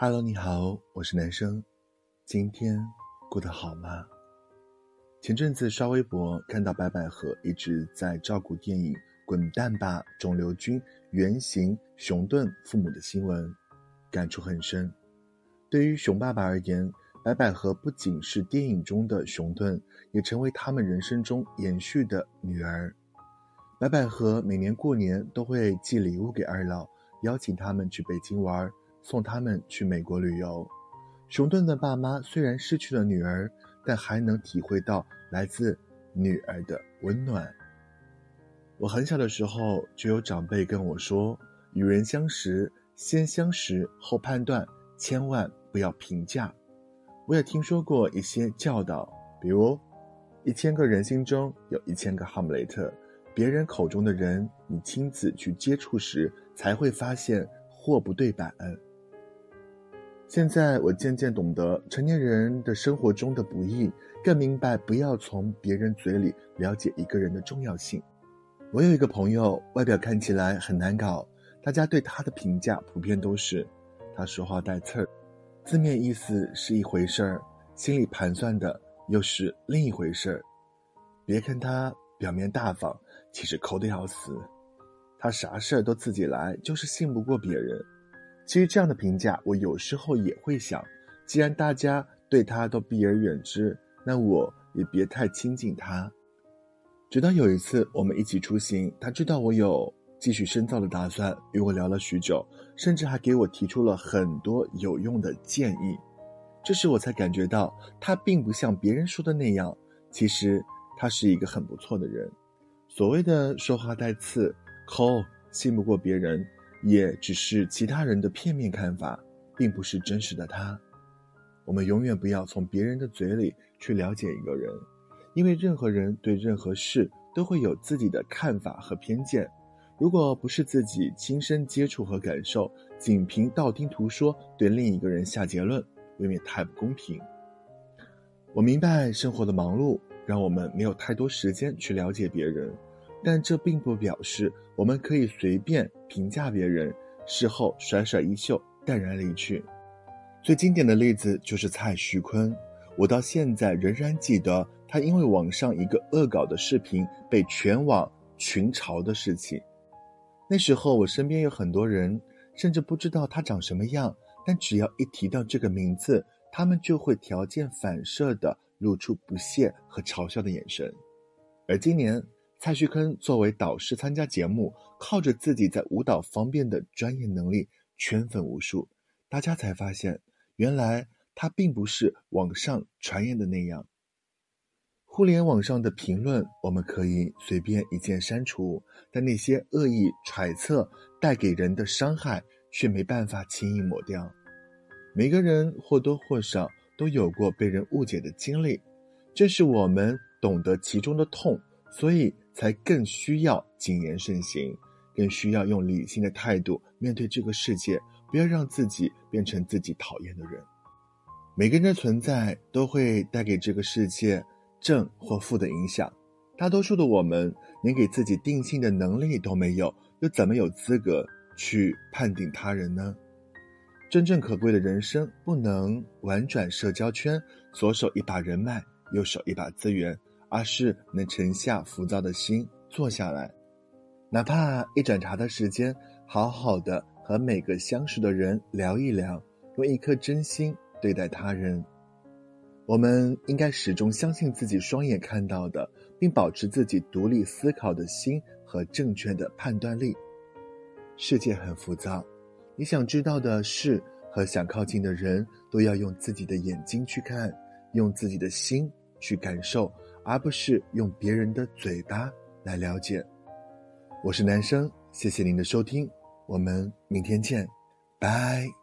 Hello，你好，我是男生，今天过得好吗？前阵子刷微博看到白百合一直在照顾电影《滚蛋吧，肿瘤君》原型熊顿父母的新闻，感触很深。对于熊爸爸而言，白百合不仅是电影中的熊顿，也成为他们人生中延续的女儿。白百合每年过年都会寄礼物给二老，邀请他们去北京玩。送他们去美国旅游。熊顿的爸妈虽然失去了女儿，但还能体会到来自女儿的温暖。我很小的时候就有长辈跟我说：“与人相识，先相识后判断，千万不要评价。”我也听说过一些教导，比如：一千个人心中有一千个哈姆雷特，别人口中的人，你亲自去接触时，才会发现货不对版。现在我渐渐懂得成年人的生活中的不易，更明白不要从别人嘴里了解一个人的重要性。我有一个朋友，外表看起来很难搞，大家对他的评价普遍都是他说话带刺儿，字面意思是一回事儿，心里盘算的又是另一回事儿。别看他表面大方，其实抠得要死。他啥事儿都自己来，就是信不过别人。其实这样的评价，我有时候也会想，既然大家对他都避而远之，那我也别太亲近他。直到有一次我们一起出行，他知道我有继续深造的打算，与我聊了许久，甚至还给我提出了很多有用的建议。这时我才感觉到，他并不像别人说的那样，其实他是一个很不错的人。所谓的说话带刺、抠、信不过别人。也只是其他人的片面看法，并不是真实的他。我们永远不要从别人的嘴里去了解一个人，因为任何人对任何事都会有自己的看法和偏见。如果不是自己亲身接触和感受，仅凭道听途说对另一个人下结论，未免太不公平。我明白生活的忙碌让我们没有太多时间去了解别人。但这并不表示我们可以随便评价别人，事后甩甩衣袖，淡然离去。最经典的例子就是蔡徐坤，我到现在仍然记得他因为网上一个恶搞的视频被全网群嘲的事情。那时候我身边有很多人，甚至不知道他长什么样，但只要一提到这个名字，他们就会条件反射地露出不屑和嘲笑的眼神。而今年。蔡徐坤作为导师参加节目，靠着自己在舞蹈方面的专业能力圈粉无数，大家才发现，原来他并不是网上传言的那样。互联网上的评论我们可以随便一键删除，但那些恶意揣测带给人的伤害却没办法轻易抹掉。每个人或多或少都有过被人误解的经历，正是我们懂得其中的痛，所以。才更需要谨言慎行，更需要用理性的态度面对这个世界，不要让自己变成自己讨厌的人。每个人的存在都会带给这个世界正或负的影响，大多数的我们连给自己定性的能力都没有，又怎么有资格去判定他人呢？真正可贵的人生，不能玩转社交圈，左手一把人脉，右手一把资源。而是能沉下浮躁的心，坐下来，哪怕一盏茶的时间，好好的和每个相识的人聊一聊，用一颗真心对待他人。我们应该始终相信自己双眼看到的，并保持自己独立思考的心和正确的判断力。世界很浮躁，你想知道的事和想靠近的人，都要用自己的眼睛去看，用自己的心去感受。而不是用别人的嘴巴来了解。我是男生，谢谢您的收听，我们明天见，拜。